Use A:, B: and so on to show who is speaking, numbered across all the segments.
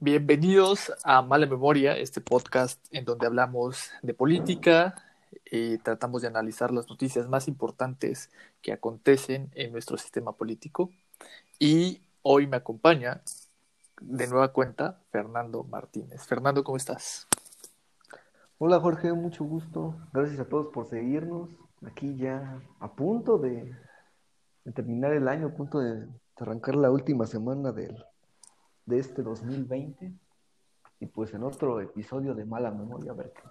A: Bienvenidos a Mala Memoria, este podcast en donde hablamos de política y tratamos de analizar las noticias más importantes que acontecen en nuestro sistema político. Y hoy me acompaña de nueva cuenta Fernando Martínez. Fernando, ¿cómo estás?
B: Hola Jorge, mucho gusto. Gracias a todos por seguirnos. Aquí ya a punto de, terminar el año, a punto de, arrancar la última semana del, de este 2020. Y pues en otro episodio de Mala Memoria, a ver qué.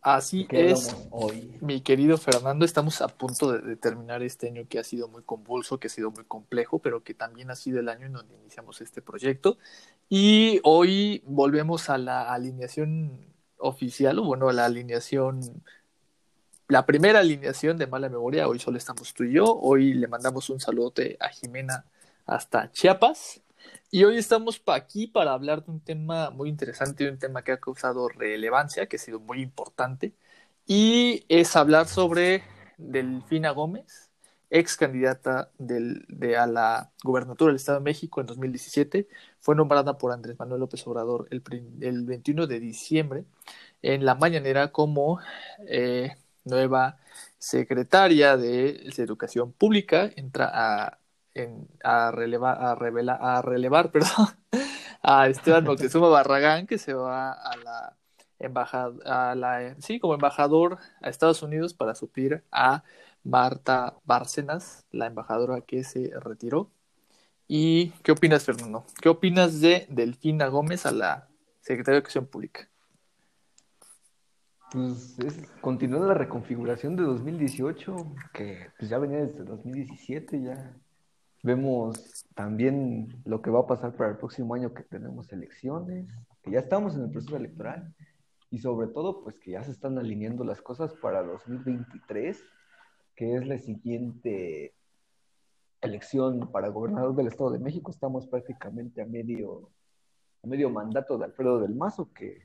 A: Así es, hoy? mi querido Fernando, estamos a punto de, de, terminar este año que ha sido muy convulso, que ha sido muy complejo, pero que también ha sido el año en donde iniciamos este proyecto. Y hoy volvemos a la alineación oficial, o bueno, la alineación, la primera alineación de mala memoria, hoy solo estamos tú y yo, hoy le mandamos un saludote a Jimena hasta Chiapas, y hoy estamos aquí para hablar de un tema muy interesante, un tema que ha causado relevancia, que ha sido muy importante, y es hablar sobre Delfina Gómez, ex candidata de, a la gubernatura del Estado de México en 2017, fue nombrada por Andrés Manuel López Obrador el, el 21 de diciembre en la mañanera como eh, nueva secretaria de Educación Pública, entra a, a relevar, a, revelar, a relevar perdón, a Esteban Moctezuma Barragán, que se va a la embajada, a la, sí, como embajador a Estados Unidos para suplir a Marta Bárcenas, la embajadora que se retiró. ¿Y qué opinas, Fernando? ¿Qué opinas de Delfina Gómez a la Secretaria de Educación Pública?
B: Pues es, continuando la reconfiguración de 2018, que pues ya venía desde 2017, ya vemos también lo que va a pasar para el próximo año que tenemos elecciones, que ya estamos en el proceso electoral y sobre todo pues que ya se están alineando las cosas para 2023, que es la siguiente elección para gobernador del Estado de México. Estamos prácticamente a medio, a medio mandato de Alfredo del Mazo, que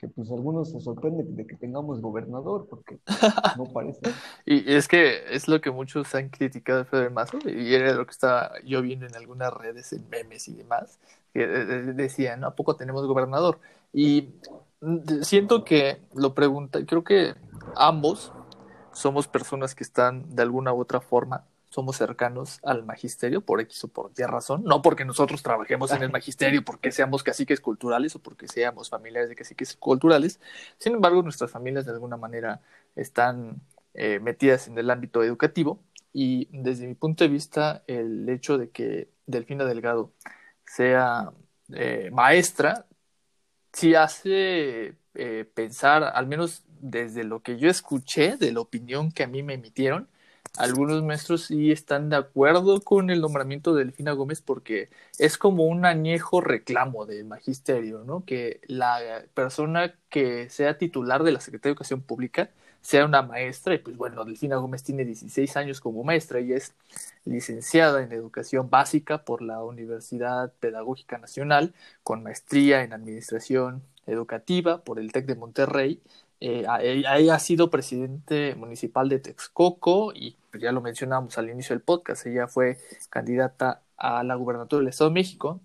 B: que pues algunos se sorprenden de que tengamos gobernador, porque no parece.
A: y es que es lo que muchos han criticado a Federer Mazo, y era lo que estaba yo viendo en algunas redes, en memes y demás, que decían, ¿a poco tenemos gobernador? Y siento que lo pregunta, creo que ambos somos personas que están de alguna u otra forma somos cercanos al magisterio por X o por Y razón, no porque nosotros trabajemos en el magisterio, porque seamos caciques culturales o porque seamos familiares de caciques culturales, sin embargo nuestras familias de alguna manera están eh, metidas en el ámbito educativo. Y desde mi punto de vista el hecho de que Delfina Delgado sea eh, maestra sí hace eh, pensar, al menos desde lo que yo escuché, de la opinión que a mí me emitieron, algunos maestros sí están de acuerdo con el nombramiento de Delfina Gómez porque es como un añejo reclamo del magisterio, ¿no? Que la persona que sea titular de la Secretaría de Educación Pública sea una maestra y pues bueno, Delfina Gómez tiene 16 años como maestra y es licenciada en educación básica por la Universidad Pedagógica Nacional con maestría en administración educativa por el TEC de Monterrey eh, ha sido presidente municipal de Texcoco y ya lo mencionamos al inicio del podcast, ella fue candidata a la gubernatura del Estado de México.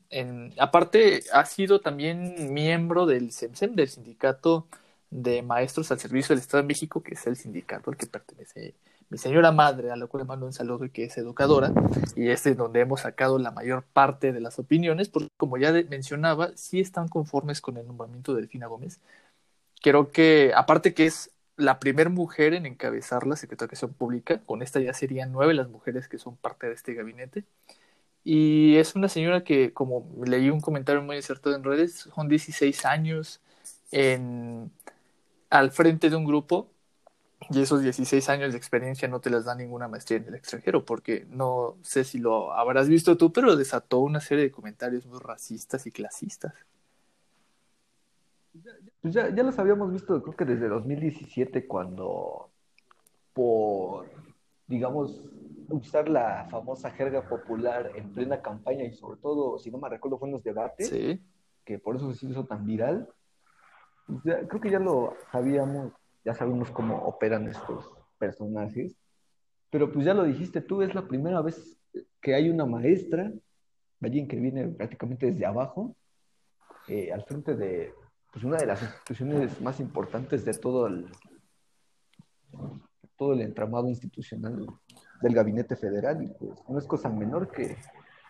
A: Aparte, ha sido también miembro del SEMSEM, del Sindicato de Maestros al Servicio del Estado de México, que es el sindicato al que pertenece mi señora madre, a la cual le mando un saludo y que es educadora, y este es donde hemos sacado la mayor parte de las opiniones, porque como ya mencionaba, sí están conformes con el nombramiento de Delfina Gómez, Creo que, aparte que es la primera mujer en encabezar la Secretaría de Educación Pública, con esta ya serían nueve las mujeres que son parte de este gabinete. Y es una señora que, como leí un comentario muy acertado en redes, son 16 años en, al frente de un grupo y esos 16 años de experiencia no te las da ninguna maestría en el extranjero, porque no sé si lo habrás visto tú, pero desató una serie de comentarios muy racistas y clasistas.
B: Pues ya, ya los habíamos visto, creo que desde 2017, cuando por, digamos, usar la famosa jerga popular en plena campaña y sobre todo, si no me recuerdo, fue en los debates, que por eso se hizo tan viral. Pues creo que ya lo sabíamos, ya sabemos cómo operan estos personajes, pero pues ya lo dijiste tú, es la primera vez que hay una maestra, alguien que viene prácticamente desde abajo, eh, al frente de pues, una de las instituciones más importantes de todo el, todo el entramado institucional del gabinete federal y pues no es cosa menor que,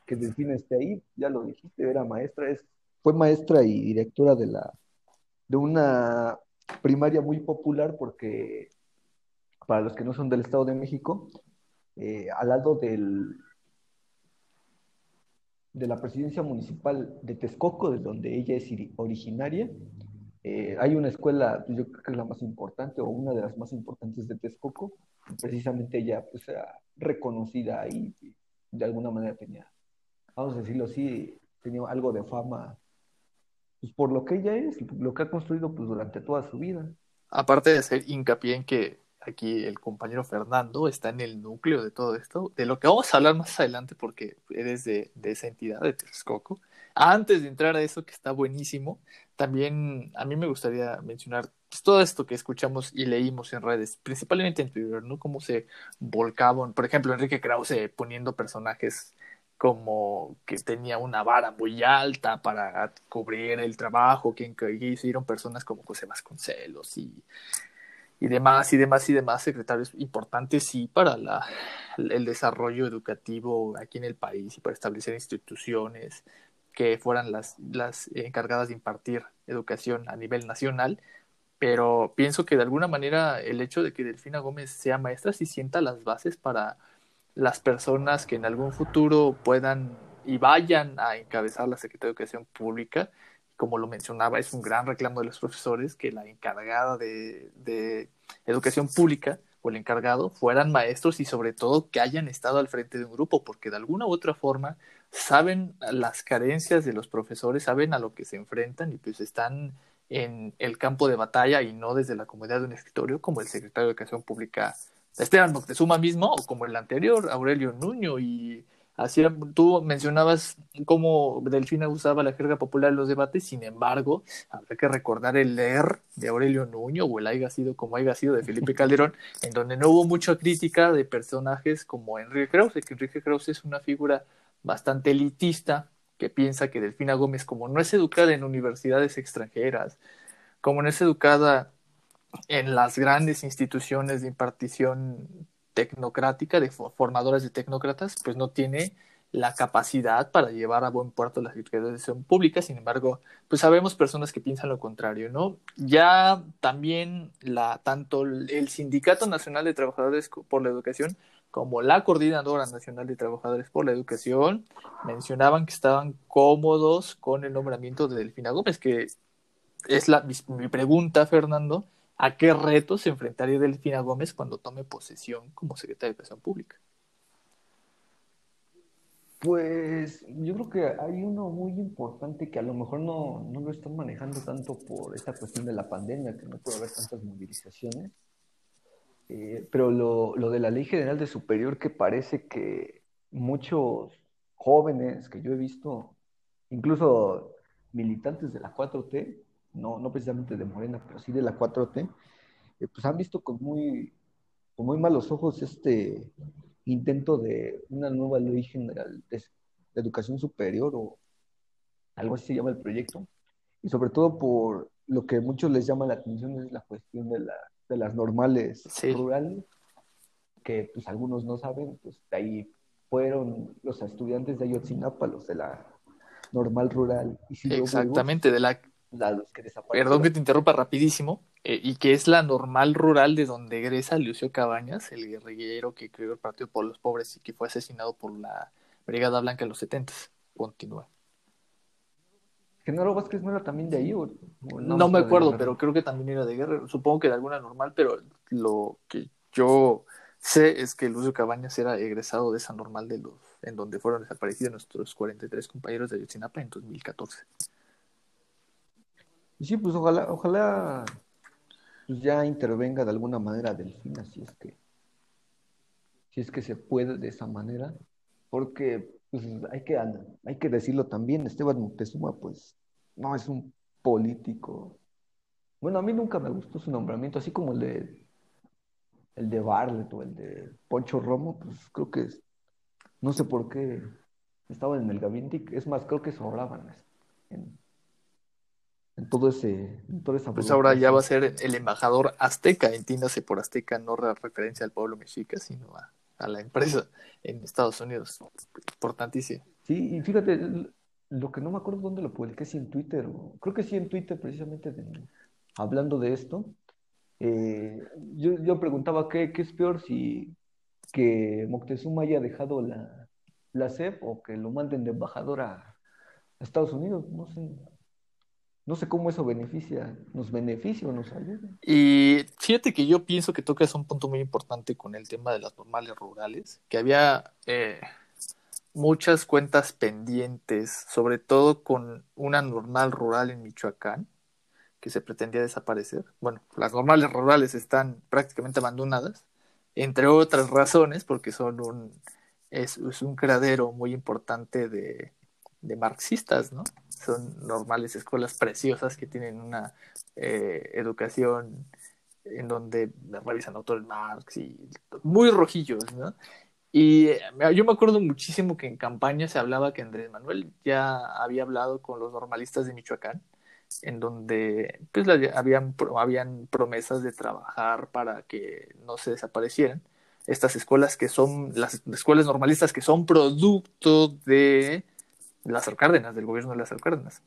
B: que Delfina esté ahí, ya lo dijiste, era maestra, es, fue maestra y directora de la de una primaria muy popular porque para los que no son del Estado de México, eh, al lado del, de la presidencia municipal de Texcoco, de donde ella es originaria, eh, hay una escuela, pues, yo creo que es la más importante o una de las más importantes de Texcoco, precisamente ella pues era reconocida y de alguna manera tenía, vamos a decirlo así, tenía algo de fama pues por lo que ella es, lo que ha construido pues durante toda su vida.
A: Aparte de hacer hincapié en que aquí el compañero Fernando está en el núcleo de todo esto, de lo que vamos a hablar más adelante porque eres de, de esa entidad de Texcoco. Antes de entrar a eso que está buenísimo, también a mí me gustaría mencionar pues, todo esto que escuchamos y leímos en redes, principalmente en Twitter, ¿no? Cómo se volcaban, por ejemplo, Enrique Krause poniendo personajes como que tenía una vara muy alta para cubrir el trabajo que, hicieron personas como José Vasconcelos y, y demás y demás y demás secretarios importantes sí para la, el desarrollo educativo aquí en el país y para establecer instituciones que fueran las, las encargadas de impartir educación a nivel nacional, pero pienso que de alguna manera el hecho de que Delfina Gómez sea maestra sí sienta las bases para las personas que en algún futuro puedan y vayan a encabezar la Secretaría de Educación Pública. Como lo mencionaba, es un gran reclamo de los profesores que la encargada de, de educación pública o el encargado fueran maestros y sobre todo que hayan estado al frente de un grupo, porque de alguna u otra forma saben las carencias de los profesores, saben a lo que se enfrentan y pues están en el campo de batalla y no desde la comodidad de un escritorio como el secretario de Educación Pública Esteban Moctezuma mismo o como el anterior, Aurelio Nuño y así tú mencionabas cómo Delfina usaba la jerga popular en los debates, sin embargo, habrá que recordar el leer de Aurelio Nuño o el haya sido como haya sido de Felipe Calderón, en donde no hubo mucha crítica de personajes como Enrique Krause, que Enrique Krause es una figura bastante elitista, que piensa que Delfina Gómez, como no es educada en universidades extranjeras, como no es educada en las grandes instituciones de impartición tecnocrática, de formadoras de tecnócratas, pues no tiene la capacidad para llevar a buen puerto la educación pública, sin embargo, pues sabemos personas que piensan lo contrario, ¿no? Ya también la, tanto el Sindicato Nacional de Trabajadores por la Educación como la Coordinadora Nacional de Trabajadores por la Educación mencionaban que estaban cómodos con el nombramiento de Delfina Gómez, que es la, mi pregunta, Fernando, ¿A qué retos se enfrentaría Delfina Gómez cuando tome posesión como secretaria de Educación Pública?
B: Pues yo creo que hay uno muy importante que a lo mejor no, no lo están manejando tanto por esta cuestión de la pandemia, que no puede haber tantas movilizaciones, eh, pero lo, lo de la Ley General de Superior que parece que muchos jóvenes que yo he visto, incluso militantes de la 4T, no, no precisamente de Morena, pero sí de la 4T, eh, pues han visto con muy, con muy malos ojos este intento de una nueva ley general de, educación superior o algo así se llama el proyecto, y sobre todo por lo que muchos les llama la atención es la cuestión de, la, de las normales rurales, que pues algunos no saben, pues de ahí fueron los estudiantes de Ayotzinapa, los de la normal rural.
A: Y Exactamente, de la Perdón que te interrumpa rapidísimo, eh, y que es la normal rural de donde egresa Lucio Cabañas, el guerrillero que creó el Partido por los Pobres y que fue asesinado por la Brigada Blanca en los 70. Continúa.
B: ¿Genaro Vázquez no era también de ahí?
A: no, me acuerdo, pero creo que también era de Guerrero. Supongo que de alguna normal, pero lo que yo sé es que Lucio Cabañas era egresado de esa normal de los en donde fueron desaparecidos nuestros 43 compañeros de Ayotzinapa en 2014.
B: Y sí, pues ojalá, ojalá pues ya intervenga de alguna manera Delfina, si es que, si es que se puede de esa manera, porque pues, hay, que, hay que decirlo también, Esteban Moctezuma, pues no es un político. Bueno, a mí nunca me gustó su nombramiento, así como el de el de Barlet o el de Poncho Romo, pues creo que no sé por qué estaban en el gabinete, es más, creo que sobraban en, en todo ese, toda esa
A: Pues ahora ya va a ser el embajador azteca, entiéndase por azteca, no referencia al pueblo mexica, sino a, a la empresa en Estados Unidos. Importantísimo.
B: Sí, y fíjate, lo que no me acuerdo dónde lo publiqué, si en Twitter, creo que sí en Twitter precisamente hablando de esto, eh, yo, yo preguntaba qué, qué es peor si que Moctezuma haya dejado la, la CEP o que lo manden de embajador a Estados Unidos, no sé. No sé cómo eso beneficia, nos beneficia o nos ayuda.
A: Y fíjate que yo pienso que tocas un punto muy importante con el tema de las normales rurales, que había eh, muchas cuentas pendientes, sobre todo con una normal rural en Michoacán, que se pretendía desaparecer. Bueno, las normales rurales están prácticamente abandonadas, entre otras razones, porque son un, es, es un cradero muy importante de, de marxistas, ¿no? Son normales escuelas preciosas que tienen una eh, educación en donde revisan autores Marx y muy rojillos, ¿no? Y eh, yo me acuerdo muchísimo que en campaña se hablaba que Andrés Manuel ya había hablado con los normalistas de Michoacán, en donde pues habían, habían promesas de trabajar para que no se desaparecieran. Estas escuelas que son, las escuelas normalistas que son producto de Lázaro Cárdenas, del gobierno de Lázaro Cárdenas,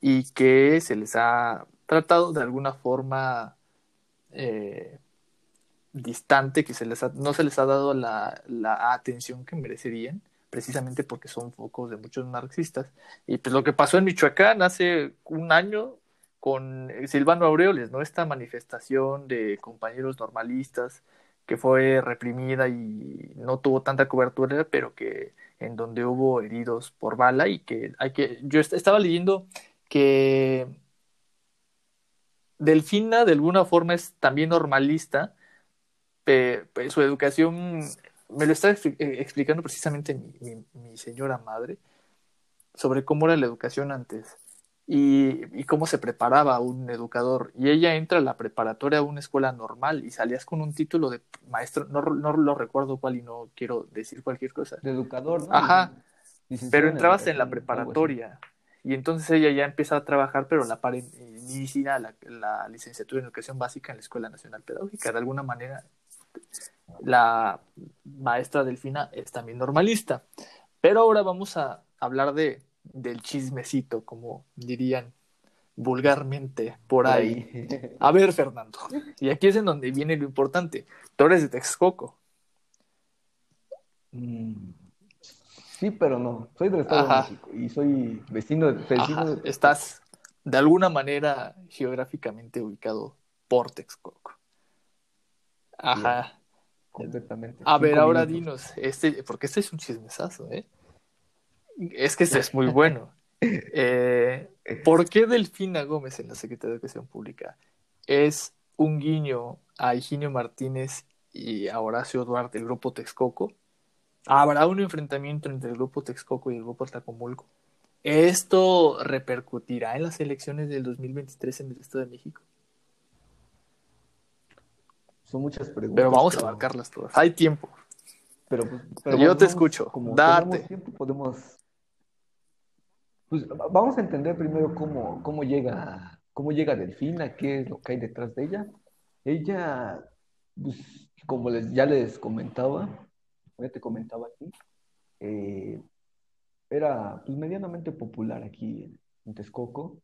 A: y que se les ha tratado de alguna forma eh, distante, que se les no se les ha dado la, la, atención que merecerían, precisamente porque son focos de muchos marxistas. Y pues lo que pasó en Michoacán hace un año con Silvano Aureoles, ¿no? Esta manifestación de compañeros normalistas que fue reprimida y no tuvo tanta cobertura, pero que en donde hubo heridos por bala y que hay que yo estaba leyendo que Delfina de alguna forma es también normalista, su educación me lo está eh, explicando precisamente mi señora madre sobre cómo era la educación antes y, cómo se preparaba un educador. Y ella entra a la preparatoria a una escuela normal y salías con un título de maestro, no, no lo recuerdo cuál y no quiero decir cualquier cosa.
B: De educador, ¿no?
A: Ajá. Pero entrabas en la preparatoria y entonces ella ya empieza a trabajar, pero la par inicia la, la licenciatura en educación básica en la Escuela Nacional Pedagógica. De alguna manera, la maestra Delfina es también normalista. Pero ahora vamos a hablar de del chismecito, como dirían vulgarmente por ahí. A ver, Fernando, y aquí es en donde viene lo importante. Tú eres de Texcoco.
B: Mm, sí, pero no. Soy del Estado de México y soy vecino, de,
A: Estás de alguna manera geográficamente ubicado por Texcoco. Ajá.
B: completamente.
A: A ver, ahora dinos, este, porque este es un chismesazo, ¿eh? Es que ese es muy bueno. Eh, ¿Por qué Delfina Gómez en la Secretaría de Educación Pública es un guiño a Higinio Martínez y a Horacio Duarte del grupo Texcoco? ¿Habrá un enfrentamiento entre el grupo Texcoco y el grupo Tlacomulco? ¿Esto repercutirá en las elecciones del 2023 en el Estado de México?
B: Son muchas preguntas.
A: Pero vamos a abarcarlas todas. Hay tiempo.
B: Pero, pues,
A: yo te escucho.
B: Como
A: Date.
B: Tiempo, podemos pues vamos a entender primero cómo, cómo llega, cómo llega Delfina, qué es lo que hay detrás de ella. Ella, pues, como les, ya les comentaba, ya te comentaba aquí, eh, era pues, medianamente popular aquí en, en, Texcoco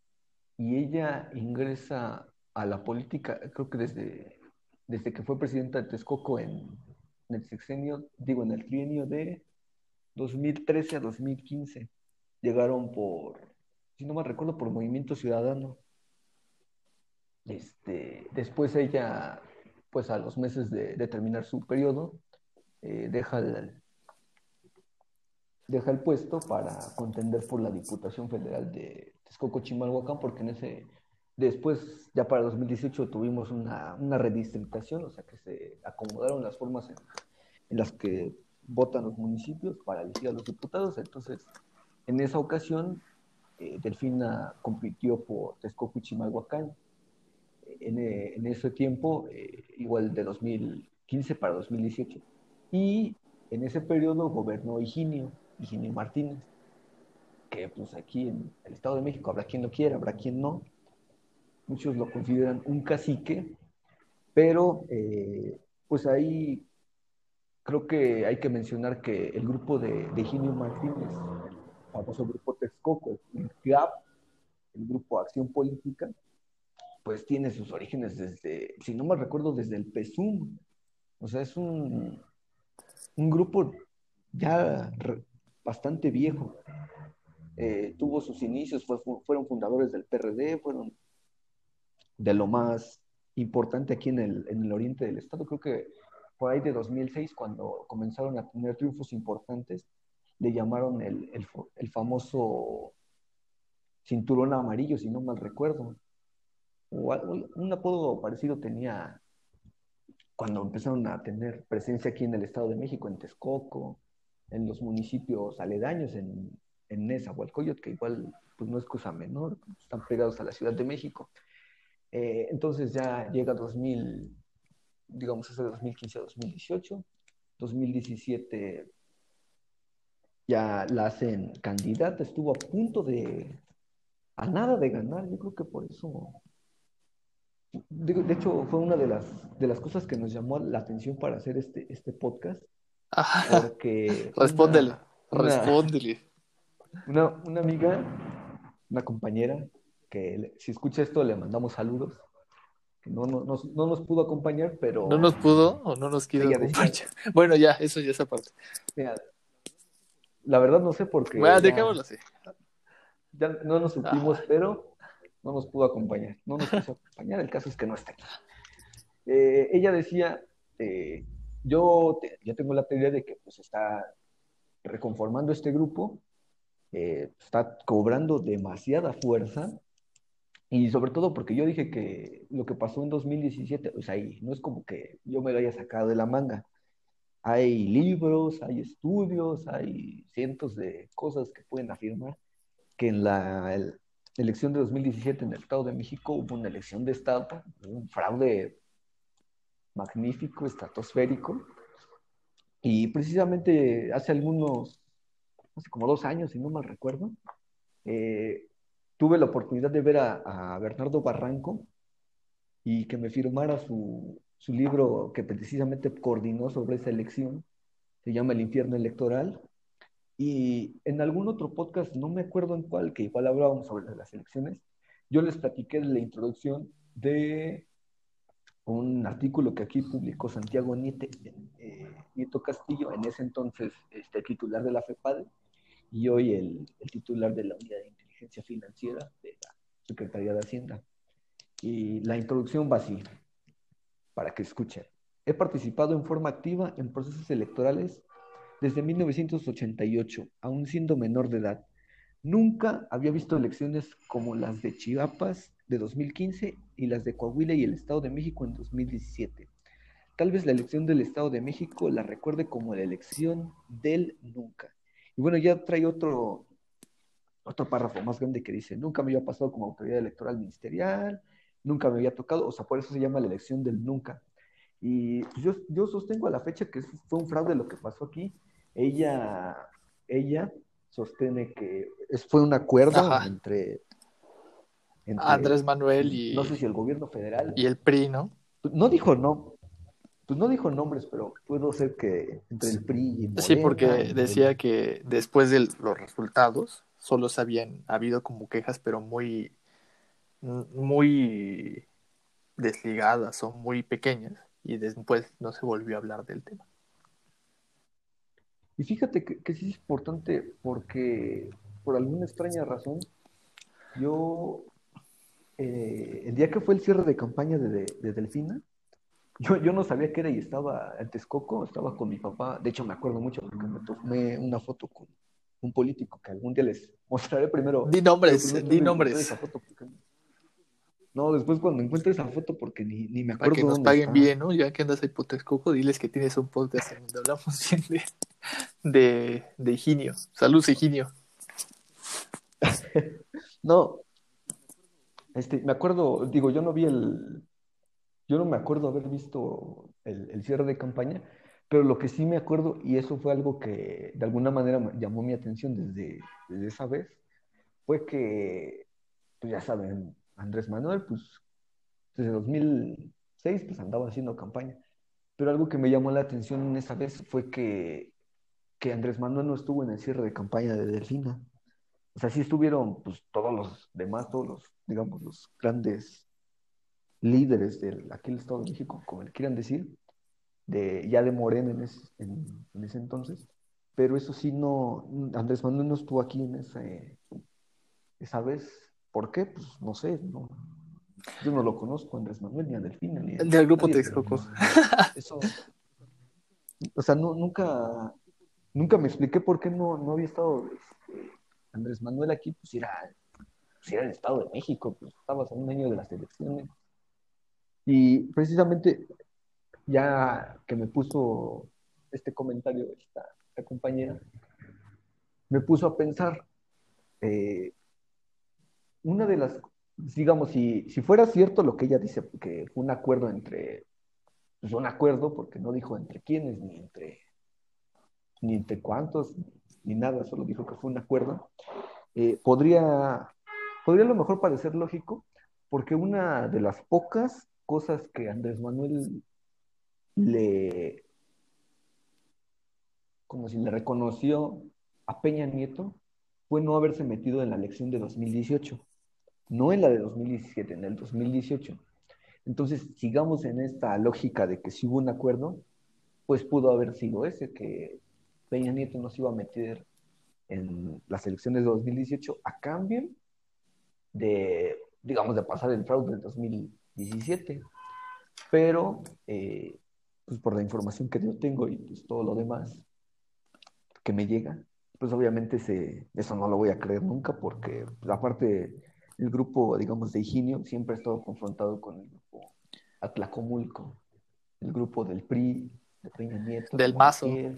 B: y ella ingresa a la política, creo que desde, desde que fue presidenta de Texcoco en, en el sexenio, digo, en el trienio de 2013 a 2015 llegaron por, si no me recuerdo, por Movimiento Ciudadano. Este, después ella, pues a los meses de, terminar su periodo, eh, deja, el, deja el puesto para contender por la Diputación Federal de Texcoco Chimalhuacán, porque en ese, después, ya para 2018, tuvimos una, una redistritación, o sea que se acomodaron las formas en, en las que votan los municipios para elegir a los diputados, entonces en esa ocasión, eh, Delfina compitió por Texcoco y Chimalhuacán. En, eh, en ese tiempo, eh, igual de 2015 para 2018. Y en ese periodo gobernó Higinio, Higinio Martínez, que pues aquí en el Estado de México habrá quien lo quiera, habrá quien no, muchos lo consideran un cacique, pero eh, pues ahí creo que hay que mencionar que el grupo de, de Ginio Martínez, famoso grupo Texcoco, el GAP, el grupo Acción Política, pues tiene sus orígenes desde, si no me recuerdo, desde el PESUM. O sea, es un, un grupo ya bastante viejo. Eh, tuvo sus inicios, fueron fundadores del PRD, fueron de lo más importante aquí en el, en el oriente del estado. Creo que por ahí de 2006, cuando comenzaron a tener triunfos importantes, le llamaron el, el, el famoso cinturón amarillo, si no mal recuerdo. un apodo parecido tenía cuando empezaron a tener presencia aquí en el Estado de México, en Texcoco, en los municipios aledaños, en, en Nezahualcóyotl, que igual pues no es cosa menor, están pegados a la Ciudad de México. Eh, entonces ya llega 2000, digamos, ese 2015 a 2018, 2017 ya la hacen candidata, estuvo a punto de, a nada de ganar, yo creo que por eso, de, hecho fue una de las, de las cosas que nos llamó la atención para hacer este, este podcast,
A: porque... Respóndele, respóndele.
B: Una, una amiga, una compañera, que si escucha esto le mandamos saludos, que no, no, no, nos pudo acompañar, pero...
A: ¿No nos pudo o no nos quiere acompañar? bueno, ya, eso ya es aparte. Mira,
B: la verdad no sé por qué.
A: Bueno, dejémoslo así.
B: Ya no nos supimos, ah. pero no nos pudo acompañar. No nos pudo acompañar, el caso es que no está aquí. Eh, ella decía, eh, yo tengo la teoría de que pues está reconformando este grupo, eh, está cobrando demasiada fuerza y sobre todo porque yo dije que lo que pasó en 2017, pues ahí, no es como que yo me lo haya sacado de la manga. Hay libros, hay estudios, hay cientos de cosas que pueden afirmar que en la elección de 2017 en el Estado de México hubo una elección de Estado, un fraude magnífico, estratosférico. Y precisamente hace algunos, hace como dos años, si no mal recuerdo, eh, tuve la oportunidad de ver a, Bernardo Barranco y que me firmara su, su, libro que precisamente coordinó sobre esa elección, se llama El infierno electoral. Y en algún otro podcast, no me acuerdo en cuál, que igual hablábamos sobre las elecciones, yo les platiqué de la introducción de un artículo que aquí publicó Santiago eh, Nieto Castillo, en ese entonces este, titular de la FEPAD y hoy el, el titular de la Unidad de Financiera de la Secretaría de Hacienda. Y la introducción va así, para que escuchen. He participado en forma activa en procesos electorales desde 1988, aún siendo menor de edad. Nunca había visto elecciones como las de Chiapas de 2015 y las de Coahuila y el Estado de México en 2017. Tal vez la elección del Estado de México la recuerde como la elección del nunca. Y bueno, ya trae otro, otro párrafo más grande que dice, nunca me había pasado como autoridad electoral ministerial, nunca me había tocado, o sea, por eso se llama la elección del nunca. Y pues, yo, yo sostengo a la fecha que fue un fraude lo que pasó aquí. Ella, ella sostiene que fue un acuerdo entre,
A: Andrés Manuel y...
B: No sé si el gobierno federal.
A: Y el PRI, ¿no?
B: No dijo no, pues no dijo nombres, pero puedo ser que entre el PRI y Morena,
A: Sí, porque decía que después de los resultados, solo se habían habido como quejas, pero muy, muy desligadas o muy pequeñas, y después no se volvió a hablar del tema.
B: Y fíjate que, sí es importante porque por alguna extraña razón, yo, eh, el día que fue el cierre de campaña de, Delfina, yo, yo, no sabía que era y estaba en Texcoco, estaba con mi papá, de hecho me acuerdo mucho porque me tomé una foto con, un político que algún día les mostraré primero.
A: Di nombres, di nombres.
B: No, después cuando encuentre esa foto, porque ni, ni me acuerdo.
A: Para que nos paguen bien, ¿no? Ya que andas ahí por diles que tienes un podcast donde hablamos bien de, de, de Higinio. Salud, Higinio.
B: no, este, me acuerdo, digo, yo no vi el. Yo no me acuerdo haber visto el, el cierre de campaña, pero lo que sí me acuerdo, y eso fue algo que de alguna manera llamó mi atención desde, esa vez, fue que, pues ya saben, Andrés Manuel, pues desde 2006 pues andaba haciendo campaña. Pero algo que me llamó la atención esa vez fue que, que Andrés Manuel no estuvo en el cierre de campaña de Delfina. O sea, sí estuvieron pues todos los demás, todos los, digamos, los grandes líderes de aquí del Estado de México, como le quieran decir, de, ya de Morena en, ese entonces. Pero eso sí, no, Andrés Manuel no estuvo aquí en ese, esa vez. ¿Por qué? Pues no sé, no, yo no lo conozco, Andrés Manuel, ni a Delfina, ni a...
A: Del grupo Texcoco.
B: eso, o sea, no, nunca, nunca me expliqué por qué no, no había estado este, Andrés Manuel aquí, pues era, pues era el Estado de México, pues estabas a un año de las elecciones. Y precisamente, ya que me puso este comentario esta, esta compañera, me puso a pensar, eh, una de las digamos, si, si fuera cierto lo que ella dice, que fue un acuerdo entre, pues un acuerdo, porque no dijo entre quiénes, ni entre, ni entre cuántos, ni nada, solo dijo que fue un acuerdo, eh, podría, podría a lo mejor parecer lógico, porque una de las pocas cosas que Andrés Manuel le, como si le reconoció a Peña Nieto, fue no haberse metido en la elección de 2018 no en la de 2017, en el 2018. Entonces, sigamos en esta lógica de que si hubo un acuerdo, pues pudo haber sido ese, que Peña Nieto nos iba a meter en las elecciones de 2018 a cambio de, digamos, de pasar el fraude del 2017. Pero, eh, pues por la información que yo tengo y pues todo lo demás que me llega, pues obviamente eso no lo voy a creer nunca porque pues, aparte el grupo, digamos, de Higinio siempre ha estado confrontado con el grupo Atlacomulco, el grupo del PRI, de Peña Nieto,
A: del Mazo.
B: De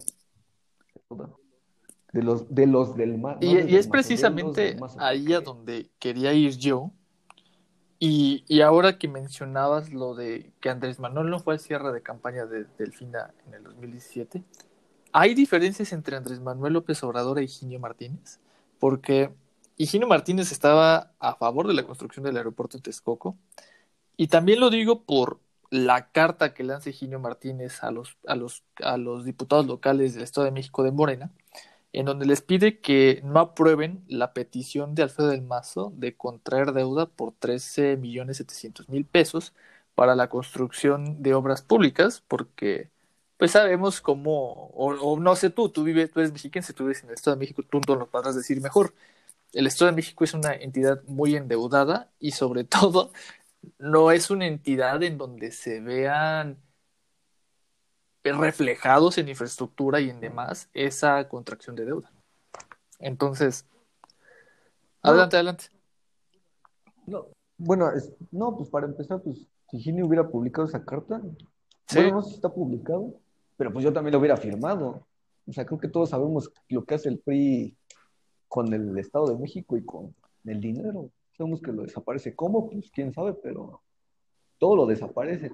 B: los, de los del Mazo.
A: Y, es precisamente ahí a donde quería ir yo. Y, y, ahora que mencionabas lo de que Andrés Manuel no fue al cierre de campaña de Delfina en el 2017, ¿hay diferencias entre Andrés Manuel López Obrador e Higinio Martínez? Porque y Martínez estaba a favor de la construcción del aeropuerto de Texcoco. Y también lo digo por la carta que lanza Gino Martínez a los, a, los, a los diputados locales del Estado de México de Morena, en donde les pide que no aprueben la petición de Alfredo del Mazo de contraer deuda por 13 millones 700 mil pesos para la construcción de obras públicas, porque pues sabemos cómo, o, no sé tú, tú vives, tú eres mexicano, si tú vives en el Estado de México, tú no lo podrás decir mejor, el Estado de México es una entidad muy endeudada y sobre todo no es una entidad en donde se vean reflejados en infraestructura y en demás esa contracción de deuda. Entonces, adelante, adelante.
B: No, bueno, no, pues para empezar, pues si Gini hubiera publicado esa carta, bueno, no sé si está publicado, pero pues yo también lo hubiera firmado. O sea, creo que todos sabemos lo que hace el PRI con el Estado de México y con el dinero. Sabemos que lo desaparece. ¿Cómo? Pues quién sabe, pero todo lo desaparece.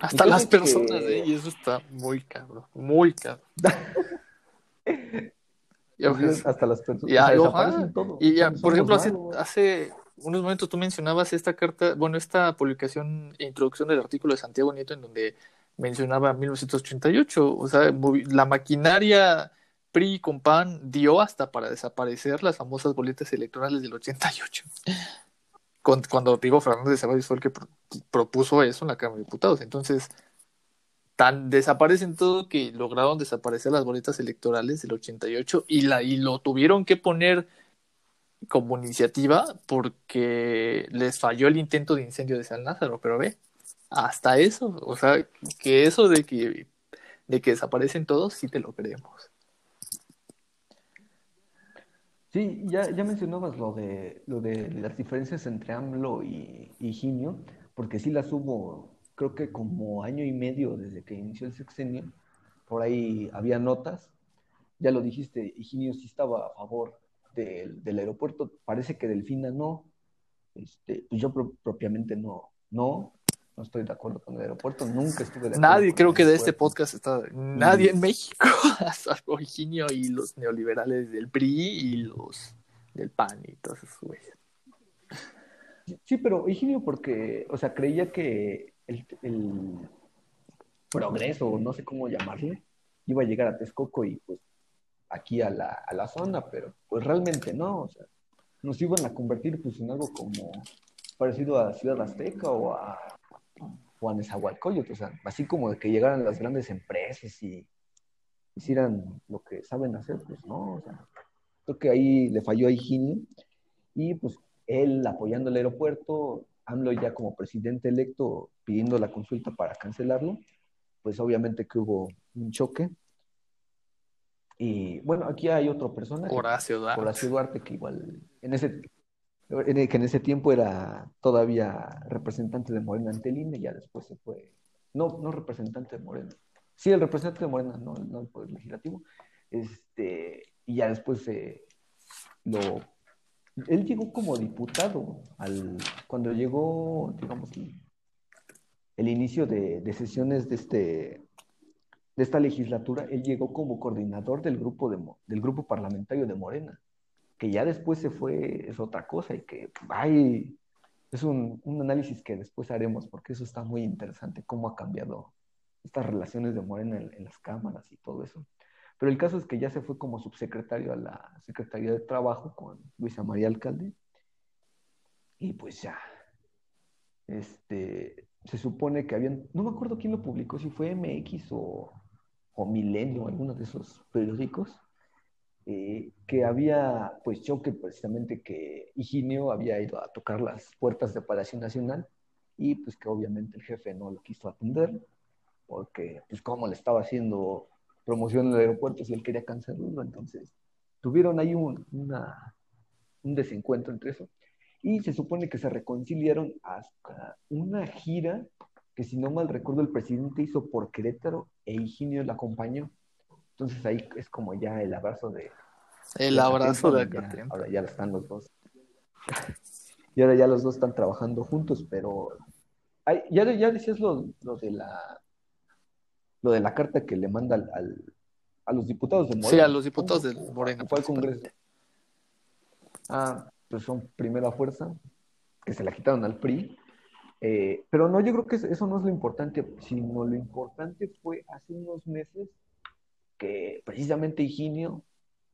A: Hasta las personas, ¿eh? Y eso está muy cabrón, muy cabrón.
B: hasta las personas.
A: Y, ya, por ejemplo, hace, hace unos momentos tú mencionabas esta carta, bueno, esta publicación e introducción del artículo de Santiago Nieto en donde mencionaba 1988, o sea, la maquinaria PRI con PAN dio hasta para desaparecer las famosas boletas electorales del 88. Cuando Rigo Fernández Ceballos fue el que propuso eso en la Cámara de Diputados. Entonces, tan desaparecen todo que lograron desaparecer las boletas electorales del 88 y, la, y lo tuvieron que poner como iniciativa porque les falló el intento de incendio de San Lázaro, pero ve, hasta eso, o sea, que eso de que desaparecen todos, sí te lo creemos.
B: Sí, ya, ya mencionabas lo de, lo de las diferencias entre AMLO y, y porque sí las hubo, creo que como año y medio desde que inició el sexenio, por ahí había notas, ya lo dijiste, Higinio sí estaba a favor del aeropuerto, parece que Delfina no, este, pues yo propiamente no, no, no estoy de acuerdo con el aeropuerto, nunca estuve de acuerdo.
A: Nadie creo que de este podcast está, nadie en México, salvo Higinio y los neoliberales del PRI y los del PAN y todos esos güeyes.
B: Sí, pero Higinio porque, o sea, creía que el, el progreso, no sé cómo llamarle, iba a llegar a Texcoco y pues aquí a la, a la zona, pero pues realmente no, o sea, nos iban a convertir pues en algo como parecido a Ciudad Azteca o a, Nezahualcóyotl, o sea, así como de que llegaran las grandes empresas y hicieran lo que saben hacer, pues no, o sea, creo que ahí le falló a Higinio y pues él apoyando el aeropuerto, AMLO ya como presidente electo pidiendo la consulta para cancelarlo, pues obviamente que hubo un choque. Y bueno, aquí hay otra persona.
A: Horacio Duarte.
B: Horacio Duarte, que igual en ese, que en ese tiempo era todavía representante de Morena ante el INE, ya después se fue, no, no representante de Morena, sí, el representante de Morena, no, no el Poder Legislativo, este, y ya después se lo él llegó como diputado al, cuando llegó, digamos, el inicio de, sesiones de, este, de esta legislatura, él llegó como coordinador del grupo, de, del grupo parlamentario de Morena, que ya después se fue, es otra cosa, y que ay, es un, un análisis que después haremos, porque eso está muy interesante, cómo ha cambiado estas relaciones de Morena en, las cámaras y todo eso. Pero el caso es que ya se fue como subsecretario a la Secretaría de Trabajo con Luisa María Alcalde. Y pues ya, este, se supone que habían, no me acuerdo quién lo publicó, si fue MX o, o Milenio, alguno de esos periódicos, eh, que había pues choque precisamente que Higinio había ido a tocar las puertas de Palacio Nacional y pues que obviamente el jefe no lo quiso atender porque pues como le estaba haciendo promoción en el aeropuerto si él quería cancelarlo. Entonces, tuvieron ahí un, una, un desencuentro entre eso. Y se supone que se reconciliaron hasta una gira que, si no mal recuerdo, el presidente hizo por Querétaro e Higinio la acompañó. Entonces ahí es como ya el abrazo de...
A: El abrazo de
B: ya, Ahora ya están los dos. y ahora ya los dos están trabajando juntos, pero... ya, ya decías lo, lo de la lo de la carta que le manda al, a los diputados de
A: Morena. Sí, a los diputados de Morena.
B: Fue al Congreso. Ah, pues son primera fuerza, que se la quitaron al PRI. Eh, pero no, yo creo que eso no es lo importante, sino lo importante fue hace unos meses que precisamente Higinio,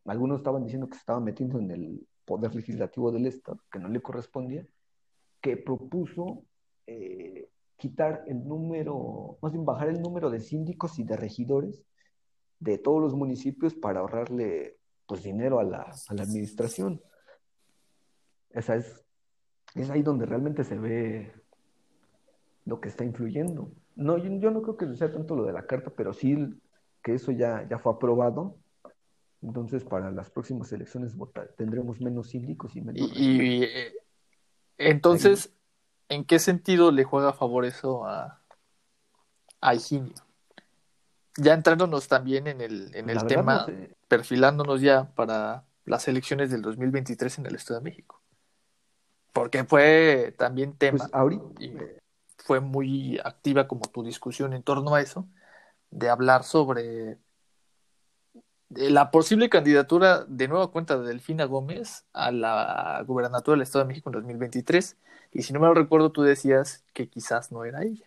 B: algunos estaban diciendo que se estaba metiendo en el poder legislativo del Estado, que no le correspondía, que propuso eh, quitar el número, más bien bajar el número de síndicos y de regidores de todos los municipios para ahorrarle pues dinero a la, a la administración. Esa es, es ahí donde realmente se ve lo que está influyendo. No, yo, no creo que sea tanto lo de la carta, pero sí que eso ya, ya fue aprobado. Entonces, para las próximas elecciones votar, tendremos menos síndicos y menos.
A: Y, eh, entonces, ¿en qué sentido le juega a favor eso a, a Higinio? Ya entrándonos también en el, en el tema, perfilándonos ya para las elecciones del 2023 en el Estado de México. Porque fue también tema.
B: Pues
A: y fue muy activa como tu discusión en torno a eso, de hablar sobre la posible candidatura de nueva cuenta de Delfina Gómez a la gubernatura del Estado de México en 2023 y si no me lo recuerdo, tú decías que quizás no era ella.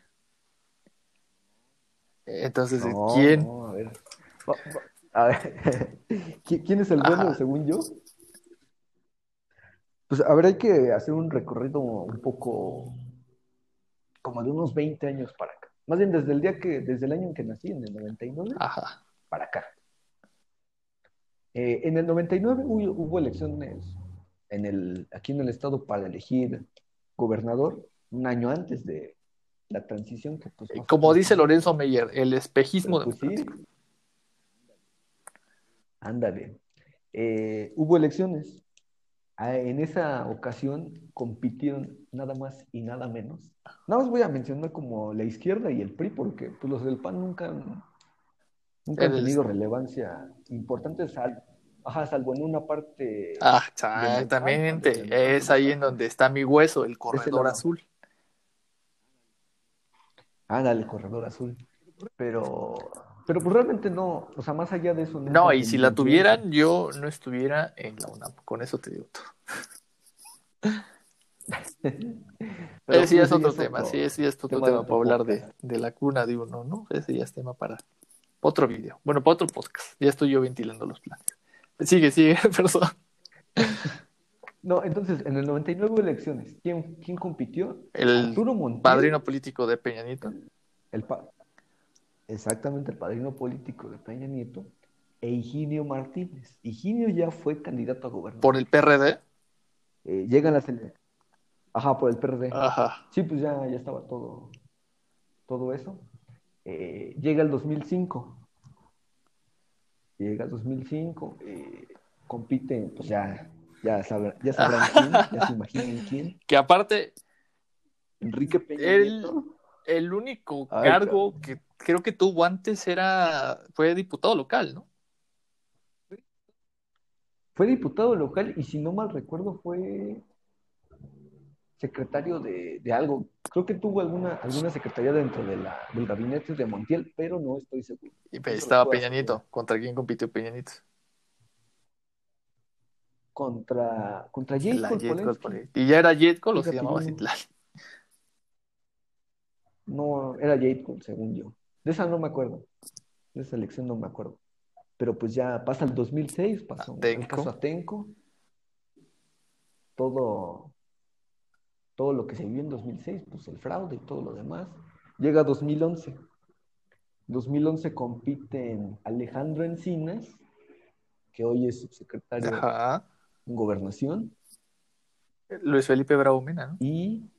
A: Entonces, ¿quién?
B: a ver. ¿Quién es el bueno, según yo? Pues a ver, hay que hacer un recorrido un poco como de unos 20 años para acá. Más bien desde el día que, desde el año en que nací, en el 99,
A: Ajá.
B: para acá. Eh, en el 99 hubo, hubo elecciones en el, aquí en el estado para elegir gobernador un año antes de la transición. Que, pues,
A: Como dice Lorenzo Meyer, el espejismo de
B: pues, Ándale. Eh, hubo elecciones. En esa ocasión compitieron nada más y nada menos. Nada más voy a mencionar como la izquierda y el PRI, porque pues, los del PAN nunca, nunca han tenido relevancia importante, Ajá, salvo en una parte.
A: Ah, exactamente. Es ahí en donde está mi hueso, el corredor azul.
B: Ah, dale, el corredor azul. Pero, pero pues realmente no, o sea, más allá de eso.
A: No, y si la tuvieran, yo no estuviera en la UNAM. Con eso te digo todo.
B: Pero
A: ese ya es otro tema, sí, ese ya es otro
B: tema otro
A: para hablar de, de la cuna de uno, ¿no? Ese ya es tema para otro video. Bueno, para otro podcast. Ya estoy yo ventilando los planes. Sigue, sigue, perdón.
B: No, entonces, en el 99 elecciones, ¿quién, quién compitió?
A: El
B: Arturo Montiel.
A: padrino político de Peña Nieto.
B: El pa- Exactamente, el padrino político de Peña Nieto e Higinio Martínez. Higinio ya fue candidato a gobernador.
A: Por el PRD.
B: Eh, llegan las ele- Ajá, por el PRD.
A: Ajá.
B: Sí, pues ya, ya estaba todo, todo eso. Eh, llega el 2005. Llega el 2005. eh, compiten, pues ya, ya, sabrá- ya sabrán quién, ya se imaginan quién.
A: Que aparte,
B: Enrique Peña
A: Él-
B: Nieto.
A: El único
B: Ay,
A: cargo que creo que tuvo antes era, fue diputado local, ¿no?
B: Fue diputado local y si no mal recuerdo fue secretario de, de algo. Creo que tuvo alguna, alguna secretaría dentro de la, del gabinete de Montiel, pero no estoy seguro.
A: Y pues, estaba
B: lo puedo
A: Peña Nieto. ¿Contra quién compitió Peña Nieto?
B: Contra, contra Polensky.
A: Polensky. Y ya era Jetco, lo se llamaba Citlal.
B: No, era Jade Cole, según yo. De esa no me acuerdo. De esa elección no me acuerdo. Pero pues ya pasa el 2006, pasó el
A: Atenco.
B: caso Atenco. Todo, todo lo que se vivió en 2006, pues el fraude y todo lo demás. Llega 2011. 2011 compiten Alejandro Encinas, que hoy es subsecretario
A: Ajá.
B: en Gobernación,
A: Luis Felipe Bravo Mena, ¿no?
B: y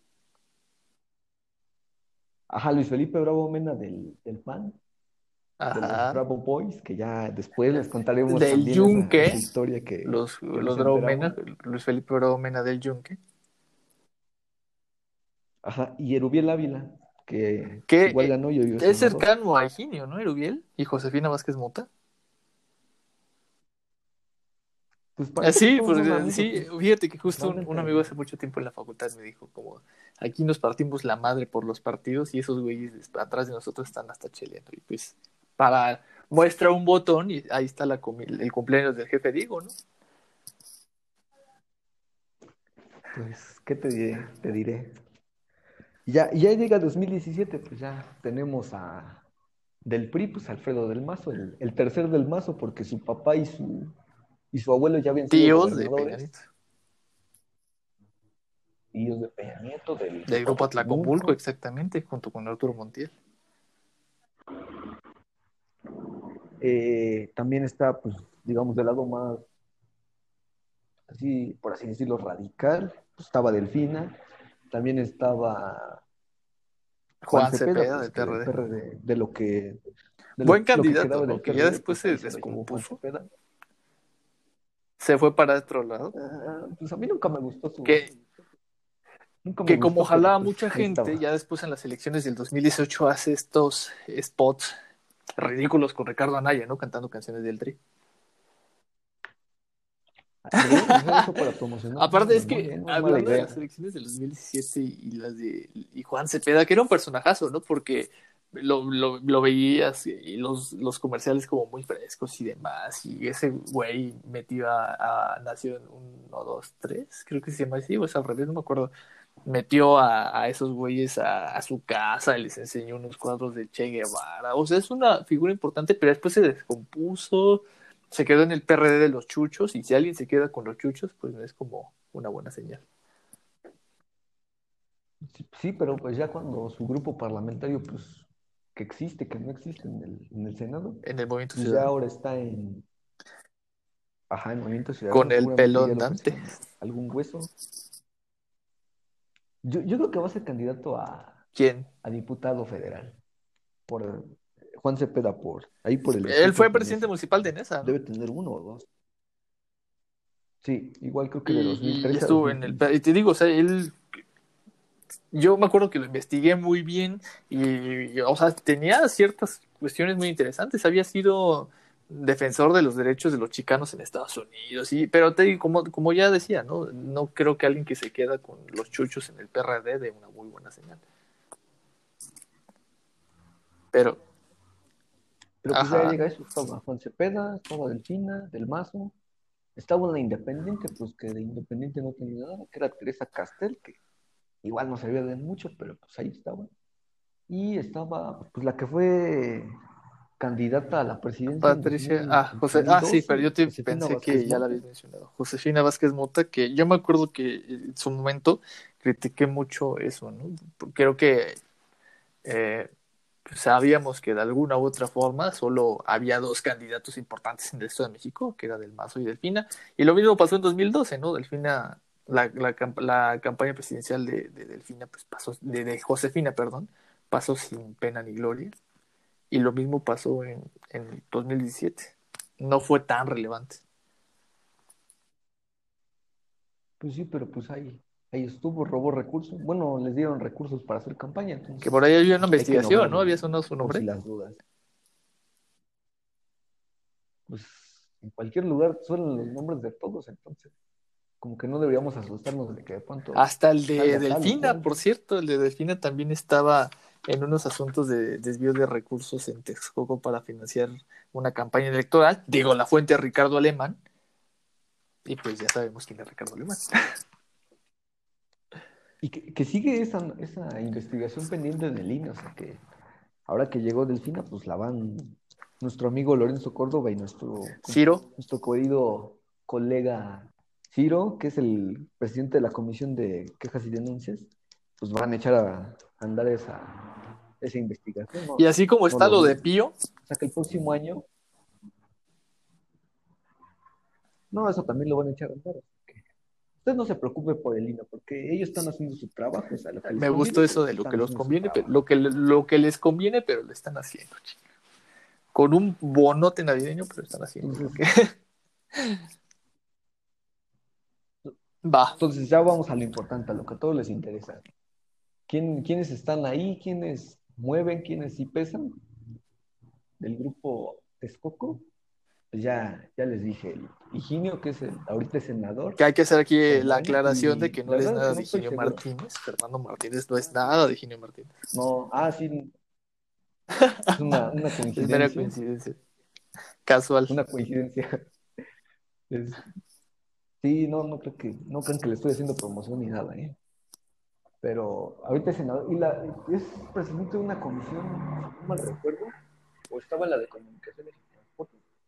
B: ajá, Luis Felipe Bravo Mena del, del PAN. de los
A: Ajá.
B: Bravo Boys, que ya después les contaremos
A: Del
B: también
A: Yunque.
B: esa, esa historia que
A: Los,
B: que
A: los Bravo. Mena, Luis Felipe Bravo Mena del Yunque.
B: Ajá, y Erubiel Ávila, que
A: Que
B: igual ganó y hoy
A: Es cercano a Higinio, ¿no? Erubiel y Josefina Vázquez Mota.
B: Pues
A: Ah, Sí, pues
B: amigos,
A: sí, fíjate que justo un, amigo hace mucho tiempo en la facultad me dijo como aquí nos partimos la madre por los partidos y esos güeyes atrás de nosotros están hasta cheleando y pues para muestra un botón y ahí está la el cumpleaños del jefe Diego, ¿no?
B: Pues, ¿qué te diré? Te diré. Y ya, ya llega 2017, pues ya tenemos a del PRI, pues Alfredo del Mazo, el, el tercer del Mazo, porque su papá y su y su abuelo ya habían sido
A: Tíos de. Peña Nieto,
B: Tíos de Peña Nieto, del,
A: del grupo exactamente, junto con Arturo Montiel.
B: Eh, también está, pues, digamos, del lado más, así, por así decirlo, radical. Pues, estaba Delfina, también estaba
A: Juan Cepeda,
B: pues, que
A: PRD.
B: De lo que... de lo-
A: Buen
B: lo
A: candidato, ¿no? Que ya
B: PRD,
A: después
B: pues,
A: se
B: lo Juan
A: descompuso.
B: Cepeda.
A: Se fue para otro lado.
B: Ah, pues a mí nunca me gustó su...
A: Que,
B: nunca me
A: que como
B: gustó, pues,
A: mucha gente,
B: estaba.
A: ya después en las elecciones del 2018 hace estos spots ridículos con Ricardo Anaya, ¿no? Cantando canciones del Tri.
B: Promocionar.
A: Aparte es que, hablando de las elecciones del 2017 y las de y Juan Cepeda, que era un personajazo, ¿no? Porque lo, lo, lo veías y los, los comerciales como muy frescos y demás, y ese güey metió a, a Nación 1, 2, 3, creo que se llama así, o es al revés, no me acuerdo. Metió a, a esos güeyes a, a su casa, les enseñó unos cuadros de Che Guevara, o sea, es una figura importante, pero después se descompuso, se quedó en el PRD de los chuchos, y si alguien se queda con los chuchos, pues no es como una buena señal.
B: Sí, pero pues ya cuando su grupo parlamentario, pues, que existe, que no existe en el, en el Senado,
A: En el movimiento
B: pues ya
A: ciudadano.
B: ahora está en... Ajá, en Movimiento Ciudadano.
A: Con el pelón
B: ya
A: Dante.
B: Algún hueso. Yo, yo creo que va a ser candidato a,
A: ¿Quién?
B: a diputado federal. Por Juan Cepeda, por ahí por el...
A: Él fue presidente municipal de Nesa.
B: Debe tener uno o dos. Sí, igual creo que de
A: Y,
B: 2013
A: y estuvo en el...
B: 2015.
A: Y te digo, o sea, él... Yo me acuerdo que lo investigué muy bien y, o sea, tenía ciertas cuestiones muy interesantes. Había sido defensor de los derechos de los chicanos en Estados Unidos, y, pero te como, como ya decía, ¿no? No creo que alguien que se queda con los chuchos en el PRD dé una muy buena señal. Pero,
B: Pero pues ya llega eso, estaba Juan Cepeda, estaba Delfina, Del Mazo, estaba la Independiente, pues que de Independiente no tenía nada, que era Teresa Castel, que igual no servía de mucho, pero pues ahí estaba. Y estaba, pues la que fue candidata a la presidencia.
A: Patricia, ah, José, ah, sí, pero yo te pensé que ya la habías mencionado. Josefina Vázquez Mota, que yo me acuerdo que en su momento critiqué mucho eso, ¿no? Creo que eh, sabíamos que de alguna u otra forma solo había dos candidatos importantes en el Estado de México, que era Del Mazo y Delfina, y lo mismo pasó en 2012, ¿no? Delfina, la, la, la campaña presidencial de, de Delfina, pues pasó, de, de, Josefina, perdón, pasó sin pena ni gloria, y lo mismo pasó en, en 2017, no fue tan relevante.
B: Pues sí, pero pues ahí ahí estuvo, robó recursos. Bueno, les dieron recursos para hacer campaña. Entonces,
A: que por ahí había una investigación, ¿no? Había sonado su nombre.
B: Si las dudas. Pues en cualquier lugar suenan los nombres de todos, entonces como que no deberíamos asustarnos de que de pronto...
A: Hasta el de Delfina, por cierto, el de Delfina también estaba en unos asuntos de desvío de recursos en Texcoco para financiar una campaña electoral. Digo, la fuente Ricardo Alemán. Y pues ya sabemos quién es Ricardo Alemán.
B: Y que, sigue esa, esa, investigación pendiente en el INE, o sea que ahora que llegó Delfina, pues la van nuestro amigo Lorenzo Córdoba y nuestro
A: Ciro,
B: nuestro querido colega Ciro, que es el presidente de la Comisión de Quejas y Denuncias, pues van a echar a, andar esa, esa investigación.
A: Y así como está lo, de Pío.
B: O sea que el próximo año. No, eso también lo van a echar a andar. Usted no se preocupe por el INE, porque ellos están haciendo su trabajo.
A: Me gustó eso de lo que los conviene, lo que, lo que les conviene, pero lo están haciendo, chicos. Con un bonote navideño, pero están haciendo.
B: Va. Entonces ya vamos a lo importante, a lo que a todos les interesa. ¿Quién, ¿Quiénes están ahí? ¿Quiénes mueven? ¿Quiénes sí pesan? Del grupo Texcoco. Pues ya, ya les dije, Higinio, que es el, ahorita senador.
A: Que hay que hacer aquí la aclaración de que no es nada de Higinio Martínez. Fernando Martínez no es nada de Higinio Martínez.
B: No, ah, sí. Es una, una coincidencia.
A: Es coincidencia. Casual.
B: Una coincidencia. Sí, no, no creo que, no creo que le estoy haciendo promoción ni nada, ¿eh? Pero ahorita es senador, y la, es presidente de una comisión, no mal recuerdo, o estaba la de comunicaciones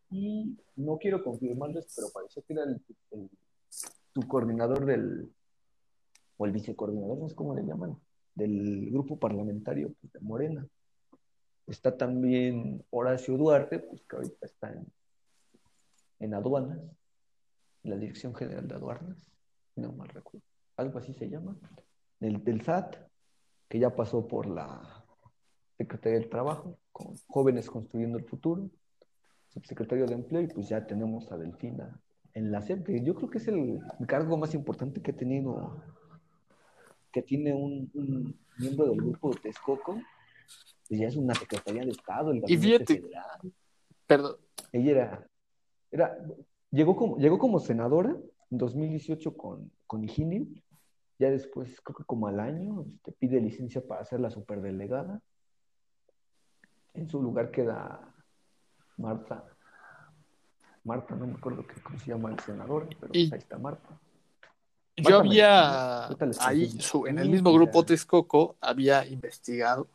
B: y no quiero confirmarles, pero pareció que era el, tu coordinador del, o el vicecoordinador, no sé cómo le llaman, del grupo parlamentario pues, de Morena. Está también Horacio Duarte, pues que ahorita está en, en aduanas, la Dirección General de Aduanas, no mal recuerdo, algo así se llama, del, del SAT, que ya pasó por la Secretaría del Trabajo, con Jóvenes Construyendo el Futuro, subsecretario de Empleo, y pues ya tenemos a Delfina en la SEP, que yo creo que es el cargo más importante que ha tenido, que tiene un, miembro del grupo de Texcoco, pues ya es una secretaría de Estado, el
A: y fíjate, Perdón.
B: Ella era, era llegó, como, llegó como senadora en 2018 con, con Higinio, ya después, creo que como al año, te este, pide licencia para ser la superdelegada. En su lugar queda Marta. Marta, no me acuerdo cómo se llama el senador, pero ahí está Marta.
A: Yo había ahí, en el mismo grupo Texcoco, había investigado,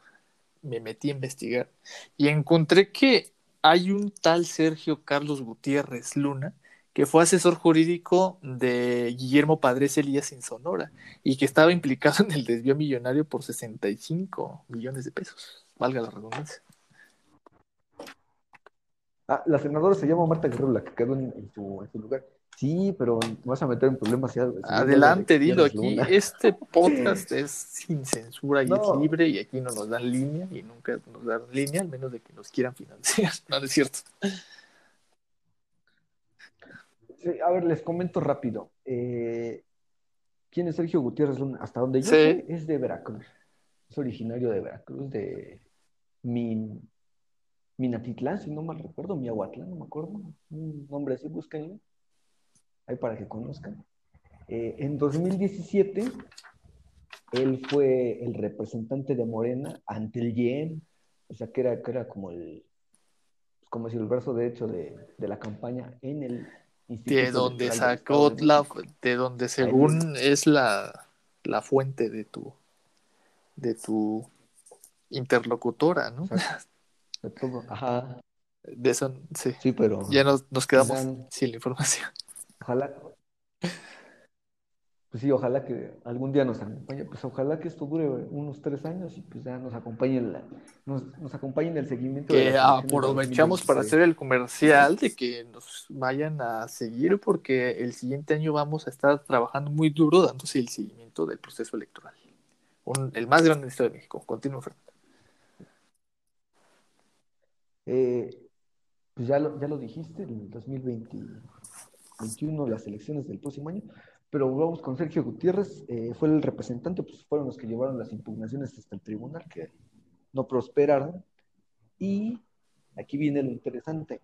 A: me metí a investigar y encontré que hay un tal Sergio Carlos Gutiérrez Luna que fue asesor jurídico de Guillermo Padres Elías en Sonora y que estaba implicado en el desvío millonario por 65 millones de pesos, valga la redundancia.
B: Ah, la senadora se llama Marta Guerrero, la que quedó en, su, lugar. Sí, pero me vas a meter en problemas. Ya,
A: Adelante, dilo aquí. Este podcast es sin censura y es libre y aquí no nos dan línea y nunca nos dan línea, al menos de que nos quieran financiar. No, es cierto.
B: A ver, les comento rápido. Eh, ¿Quién es Sergio Gutiérrez Hasta donde yo sé, es de Veracruz. Es originario de Veracruz, de Min, Minatitlán, si no mal recuerdo, Miahuatlán, no me acuerdo, un nombre así, búsquenlo, ahí para que conozcan. Eh, en 2017, él fue el representante de Morena ante el IEM, o sea, que era, que era como el, como si el brazo de hecho de, la campaña en el
A: de donde sacó la, de donde según es la la fuente de tu, de tu interlocutora, ¿no?
B: De todo. Ajá.
A: De eso, sí.
B: Sí, pero.
A: Ya nos, nos quedamos sin la información.
B: Ojalá. Pues sí, ojalá que algún día nos acompañe. Pues ojalá que esto dure unos tres años y pues ya nos acompañe la- nos, nos acompañe en el seguimiento.
A: Que
B: de
A: aprovechamos para
B: 2026.
A: hacer el comercial de que nos vayan a seguir porque el siguiente año vamos a estar trabajando muy duro dándose el seguimiento del proceso electoral. Un- el más grande de la historia de México. Continúa, Fernando.
B: Eh, pues ya lo, ya lo dijiste, en el 2021 las elecciones del próximo año, pero vamos con Sergio Gutiérrez, eh, fue el representante, pues fueron los que llevaron las impugnaciones hasta el tribunal, que no prosperaron, y aquí viene lo interesante.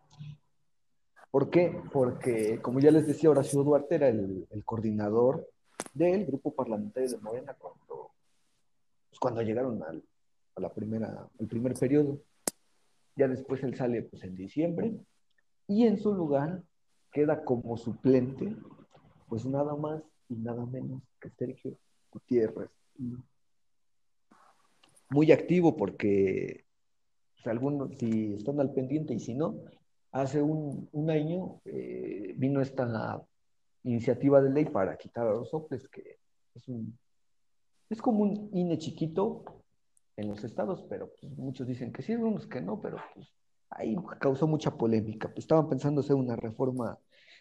B: ¿Por qué? Porque, como ya les decía, Horacio Duarte era el, el coordinador del grupo parlamentario de Morena cuando, pues, cuando llegaron al, a la primera, al primer periodo. Ya después él sale pues, en diciembre y en su lugar queda como suplente, pues nada más y nada menos que Sergio Gutiérrez. Muy activo porque pues, algunos, si están al pendiente y si no, hace un, un año eh, vino esta iniciativa de ley para quitar a los soples, que es, un, es como un INE chiquito, en los estados, pero pues, muchos dicen que sí, unos que no, pero pues ahí causó mucha polémica. Pues, estaban pensando hacer una reforma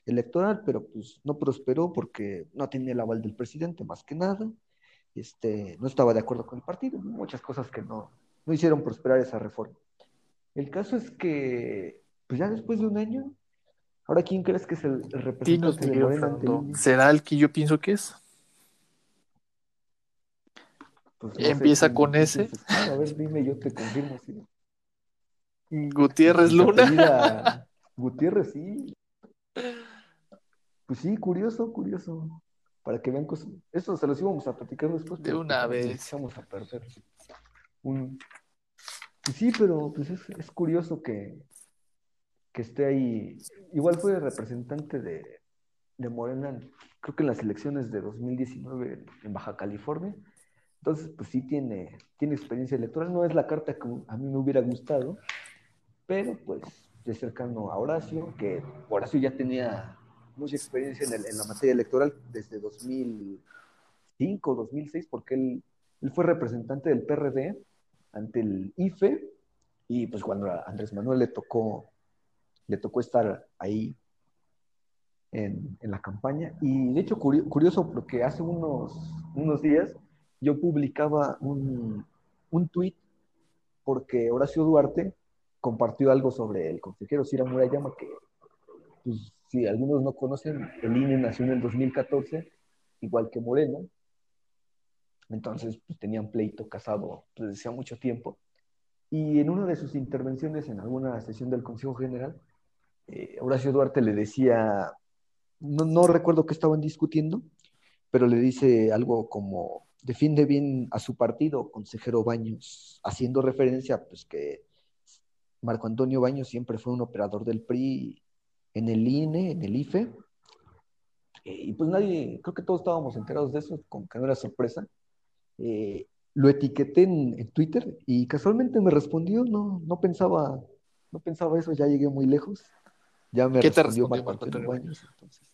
B: electoral, pero pues no prosperó porque no tenía el aval del presidente, más que nada. Este, no estaba de acuerdo con el partido, muchas cosas que no, no hicieron prosperar esa reforma. El caso es que, pues ya después de un año, ahora ¿quién crees que es el, representante de Morena?
A: ¿será el que yo pienso que es?
B: Pues, no
A: Empieza
B: ¿quién
A: con ese.
B: es? A ver, dime, yo te confirmo. Sí.
A: Gutiérrez Luna.
B: Gutiérrez, sí. Pues sí, curioso, curioso. Para que vean cosas. Eso se los íbamos a platicar después.
A: De una
B: pues,
A: vez.
B: Echamos a perder. Un... Pues sí, pero pues es, es curioso que, que esté ahí. Igual fue representante de, de Morena, creo que en las elecciones de 2019 en Baja California. Entonces, pues sí tiene, tiene experiencia electoral. No es la carta que a mí me hubiera gustado, pero pues es cercano a Horacio, que Horacio ya tenía mucha experiencia en, el- la materia electoral desde 2005, 2006, porque él, fue representante del PRD ante el IFE, y pues cuando Andrés Manuel le tocó, le tocó estar ahí en, la campaña. Y de hecho, curio- curioso, porque hace unos, unos días yo publicaba un, un tuit porque Horacio Duarte compartió algo sobre el consejero Cira Murayama, que pues, si algunos no conocen, el INE nació en el 2014, igual que Moreno. Entonces, pues, tenían pleito casado pues, desde hacía mucho tiempo. Y en una de sus intervenciones en alguna sesión del Consejo General, eh, Horacio Duarte le decía, no, no recuerdo qué estaban discutiendo, pero le dice algo como, defiende bien a su partido, consejero Baños, haciendo referencia pues que Marco Antonio Baños siempre fue un operador del PRI en el INE, en el IFE, eh, y pues nadie, creo que todos estábamos enterados de eso, como que no era sorpresa. Eh, lo etiqueté en, en Twitter y casualmente me respondió, no, no pensaba, no pensaba eso, ya llegué muy lejos. Ya me
A: ¿Qué te
B: respondió
A: respondió
B: Baños, entonces.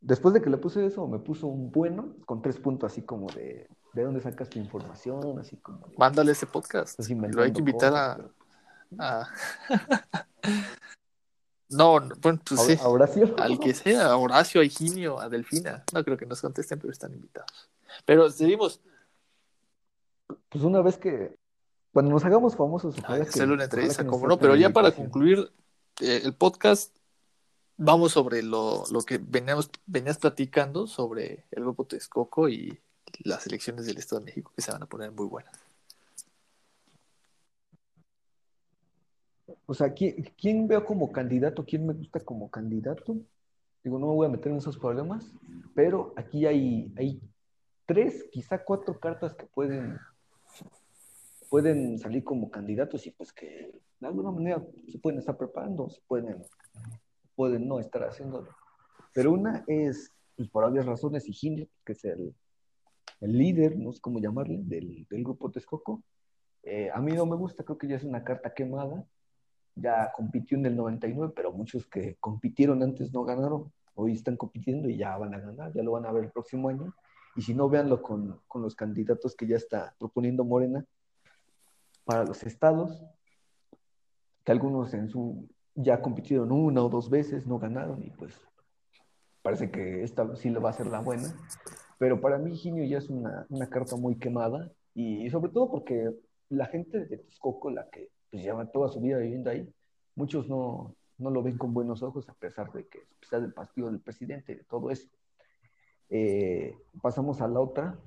B: Después de que le puse eso, me puso un bueno con tres puntos así como de ¿de dónde sacas tu información? Así como de,
A: Mándale ese podcast.
B: estás
A: Lo hay que invitar
B: cosas,
A: a.
B: pero-
A: a- no, no, bueno, pues sí.
B: ¿A- a Horacio?
A: Al que sea, a Horacio, a Higinio, a Delfina. No creo que nos contesten, pero están invitados. Pero seguimos.
B: Pues una vez que, cuando nos hagamos famosos,
A: a
B: ojalá que-
A: hacerle una entrevista, como no. Pero ya para concluir eh, el podcast, vamos sobre lo, lo que veníamos, venías platicando sobre el grupo Texcoco y las elecciones del Estado de México que se van a poner muy buenas.
B: O sea, ¿quién, quién veo como candidato? ¿Quién me gusta como candidato? Digo, no me voy a meter en esos problemas, pero aquí hay, hay tres, quizá cuatro cartas que pueden, pueden salir como candidatos y pues que de alguna manera se pueden estar preparando, se pueden, pueden no estar haciéndolo. Pero una es pues por obvias razones, Higinio, que es el, el líder, no sé cómo llamarle, del, del grupo Texcoco. Eh, a mí no me gusta, creo que ya es una carta quemada. Ya compitió en el 99, pero muchos que compitieron antes no ganaron. Hoy están compitiendo y ya van a ganar, ya lo van a ver el próximo año. Y si no, véanlo con, con los candidatos que ya está proponiendo Morena para los estados, que algunos en su ya compitieron una o dos veces, no ganaron y pues parece que esta sí le va a ser la buena. Pero para mí Ginio ya es una, una carta muy quemada y, sobre todo porque la gente de Texcoco, la que pues, lleva toda su vida viviendo ahí, muchos no, no lo ven con buenos ojos a pesar de que sea del partido del presidente de todo eso. Eh, pasamos a la otra,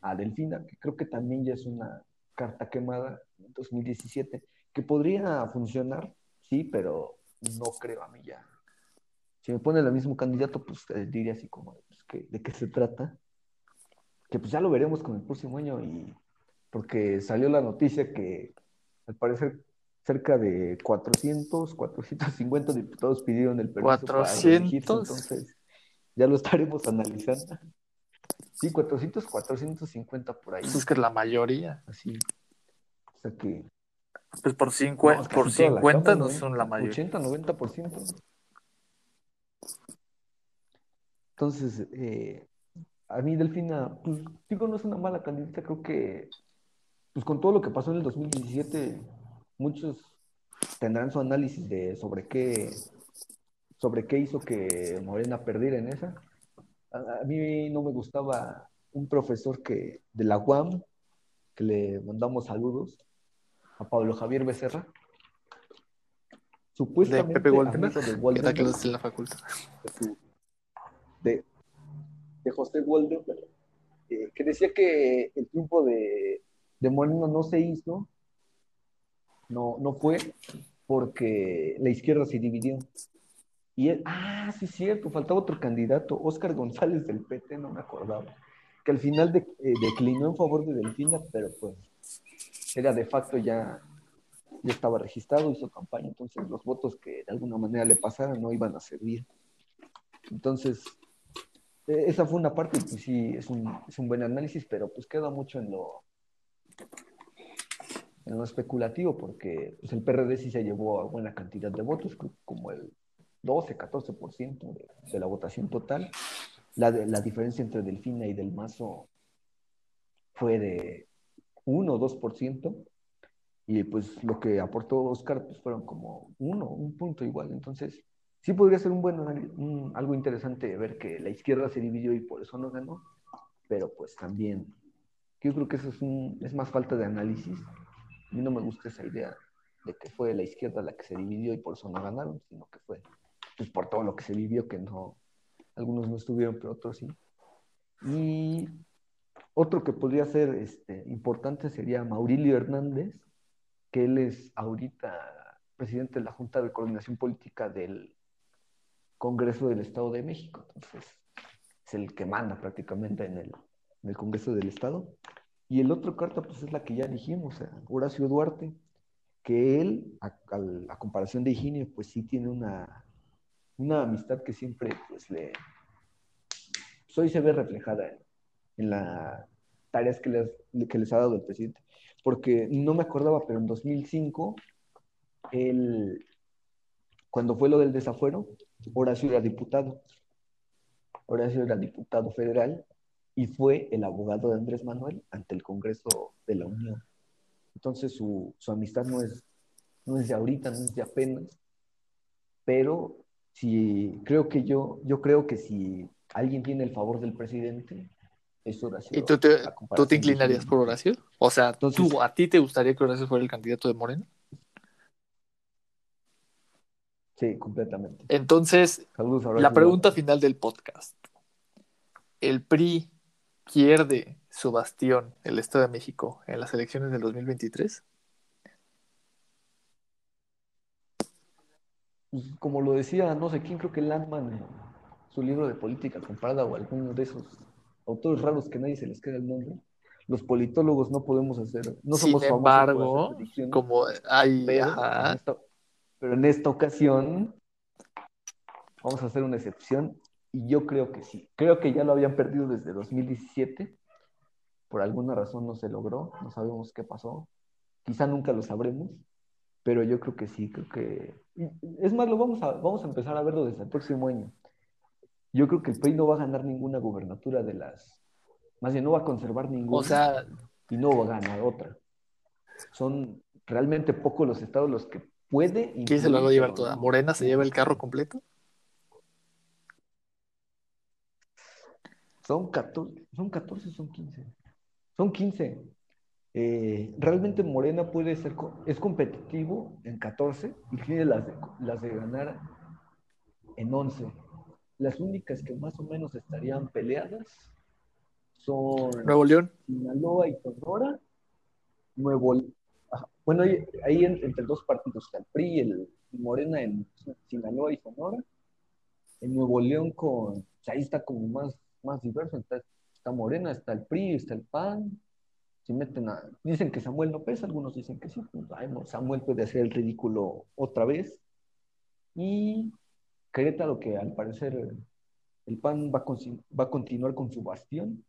B: a Delfina, que creo que también ya es una carta quemada en 2017, que podría funcionar, sí, pero no creo a mí ya. Si me pone el mismo candidato, pues eh, diría así como, pues, ¿de qué se trata? Que pues ya lo veremos con el próximo año y porque salió la noticia que al parecer cerca de 400, 450 diputados pidieron el
A: permiso 400.
B: entonces ya lo estaremos analizando. Sí, 400, 450 por ahí.
A: Eso es que es la mayoría.
B: Así. O sea que.
A: Pues por, 50, por 50 no son la mayoría.
B: 80, 90%. Entonces, eh, a mí Delfina, pues digo, no es una mala candidata, creo que, pues con todo lo que pasó en el 2017, muchos tendrán su análisis de sobre qué, sobre qué hizo que Morena perdiera en esa. A, mí no me gustaba un profesor que de la UAM, que le mandamos saludos, a Pablo Javier Becerra.
A: Supuestamente, de Pepe de la facultad.
B: De, de José Waldo, eh, que decía que el triunfo de, de Moreno no se hizo, no, no fue porque la izquierda se dividió. Y él, ah, sí, cierto, faltaba otro candidato, Óscar González del PT, no me acordaba, que al final eh, declinó en favor de Delfina, pero pues era de facto ya, ya estaba registrado, hizo campaña, entonces los votos que de alguna manera le pasaran no iban a servir. Entonces, e, esa fue una parte, pues sí, es un, es un buen análisis, pero pues queda mucho en lo, en lo especulativo, porque pues, el PRD sí se llevó a buena cantidad de votos, como el 12, 14% de, de la votación total. La, la diferencia entre Delfina y Del Mazo fue de 1 o 2%, y pues lo que aportó Oscar pues fueron como uno, un punto igual. Entonces, sí podría ser un buen algo interesante ver que la izquierda se dividió y por eso no ganó, pero pues también yo creo que eso es, un, es más falta de análisis. A mí no me gusta esa idea de que fue la izquierda la que se dividió y por eso no ganaron, sino que fue pues, por todo lo que se vivió, que no, algunos no estuvieron, pero otros sí. Y otro que podría ser este, importante sería Maurilio Hernández, que él es ahorita presidente de la Junta de Coordinación Política del Congreso del Estado de México. Entonces, es el que manda prácticamente en el, en el Congreso del Estado. Y el otro carta, pues es la que ya dijimos, Horacio Duarte, que él, a, comparación de Higinio, pues sí tiene una, una amistad que siempre, pues le, pues, hoy se ve reflejada en, las tareas que les, que les ha dado el presidente. Porque no me acordaba, pero en 2005, él, cuando fue lo del desafuero, Horacio era diputado. Horacio era diputado federal y fue el abogado de Andrés Manuel ante el Congreso de la Unión. Entonces su, amistad no es, no es de ahorita, no es de apenas, pero si creo que yo, yo creo que si alguien tiene el favor del presidente, es Horacio.
A: ¿Y tú te, ¿tú te inclinarías por Horacio? O sea, ¿tú, ¿a ti te gustaría que Horacio fuera el candidato de Moreno?
B: Sí, completamente.
A: Entonces, la pregunta final del podcast. ¿El PRI pierde su bastión, el Estado de México, en las elecciones del 2023?
B: Pues, como lo decía, no sé quién, creo que Landman, su libro de política comparada o alguno de esos autores raros que nadie se les queda el nombre, los politólogos no podemos hacer, no somos
A: Sin embargo, como hay,
B: pero en esta ocasión vamos a hacer una excepción Y yo creo que sí. Creo que ya lo habían perdido desde 2017. Por alguna razón no se logró. No sabemos qué pasó. Quizá nunca lo sabremos. Pero yo creo que sí. Creo que. Es más, lo vamos a, vamos a empezar a verlo desde el próximo año. Yo creo que el PRI no va a ganar ninguna gubernatura de las. Más bien, no va a conservar ninguna.
A: O sea.
B: Y no va a ganar otra. Son realmente pocos los estados los que puede.
A: ¿Quién se lo va a llevar toda? ¿Morena se lleva el carro completo?
B: Son 14, son 14, son 15. Son 15. Eh, realmente Morena puede ser, es competitivo en 14 y tiene las de, las de ganar en 11. Las únicas que más o menos estarían peleadas son
A: Nuevo León,
B: Sinaloa y Sonora. Nuevo Bueno, ahí, entre dos partidos el PRI y el Morena en Sinaloa y Sonora. En Nuevo León con, ahí está como más más diverso. Está, Morena, está el PRI, está el PAN. Si meten dicen que Samuel no pesa, algunos dicen que sí. Pues, Samuel puede hacer el ridículo otra vez. Y Querétaro, que al parecer el PAN va a, va a continuar con su bastión.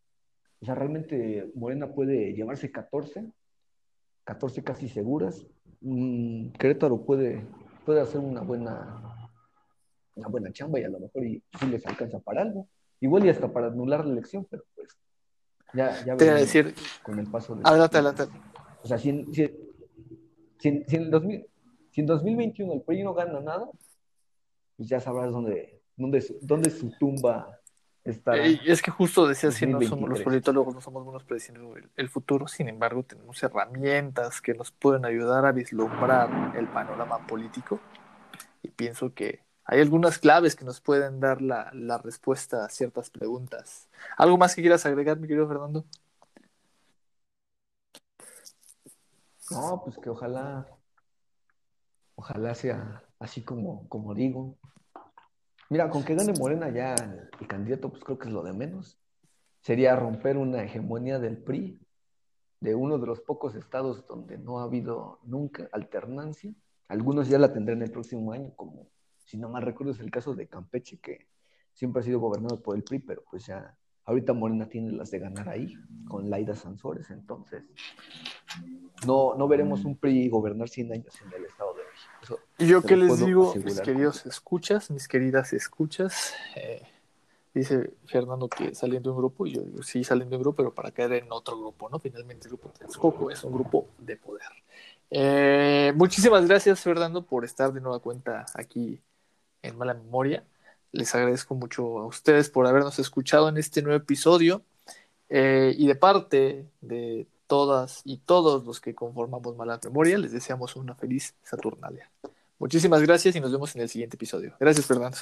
B: O sea, realmente Morena puede llevarse 14, 14 casi seguras. Mm, Querétaro puede, puede hacer una buena, una buena chamba y a lo mejor y, sí les alcanza para algo. Igual y hasta para anular la elección, pero pues ya, ya
A: Te voy a decir,
B: con el paso de...
A: Adelante, adelante.
B: O sea, si en, si, si, en 2000, si en 2021 el PRI no gana nada, pues ya sabrás dónde, dónde, dónde su tumba está.
A: Eh, es que justo decías que no somos los politólogos, no somos buenos prediciendo el, el, futuro, sin embargo tenemos herramientas que nos pueden ayudar a vislumbrar el panorama político y pienso que hay algunas claves que nos pueden dar la, la, respuesta a ciertas preguntas. ¿Algo más que quieras agregar, mi querido Fernando?
B: No, pues que ojalá, ojalá sea así como, como digo. Mira, con que gane Morena ya el candidato, pues creo que es lo de menos. Sería romper una hegemonía del PRI, de uno de los pocos estados donde no ha habido nunca alternancia. Algunos ya la tendrán el próximo año, como si no mal recuerdo es el caso de Campeche, que siempre ha sido gobernado por el PRI, pero pues ya ahorita Morena tiene las de ganar ahí, con Laida Sansores, entonces no, no veremos un PRI gobernar 100 años en el Estado de México.
A: y yo qué les digo, mis queridos escuchas, mis queridas escuchas, eh, dice Fernando que salen de un grupo, y yo digo, sí, salen de un grupo, pero para caer en otro grupo, ¿no? Finalmente el grupo Texcoco es un grupo de poder. Eh, muchísimas gracias, Fernando, por estar de nueva cuenta aquí en mala memoria. Les agradezco mucho a ustedes por habernos escuchado en este nuevo episodio. Eh, y de parte de todas y todos los que conformamos Mala Memoria, les deseamos una feliz Saturnalia. Muchísimas gracias y nos vemos en el siguiente episodio. Gracias, Fernando.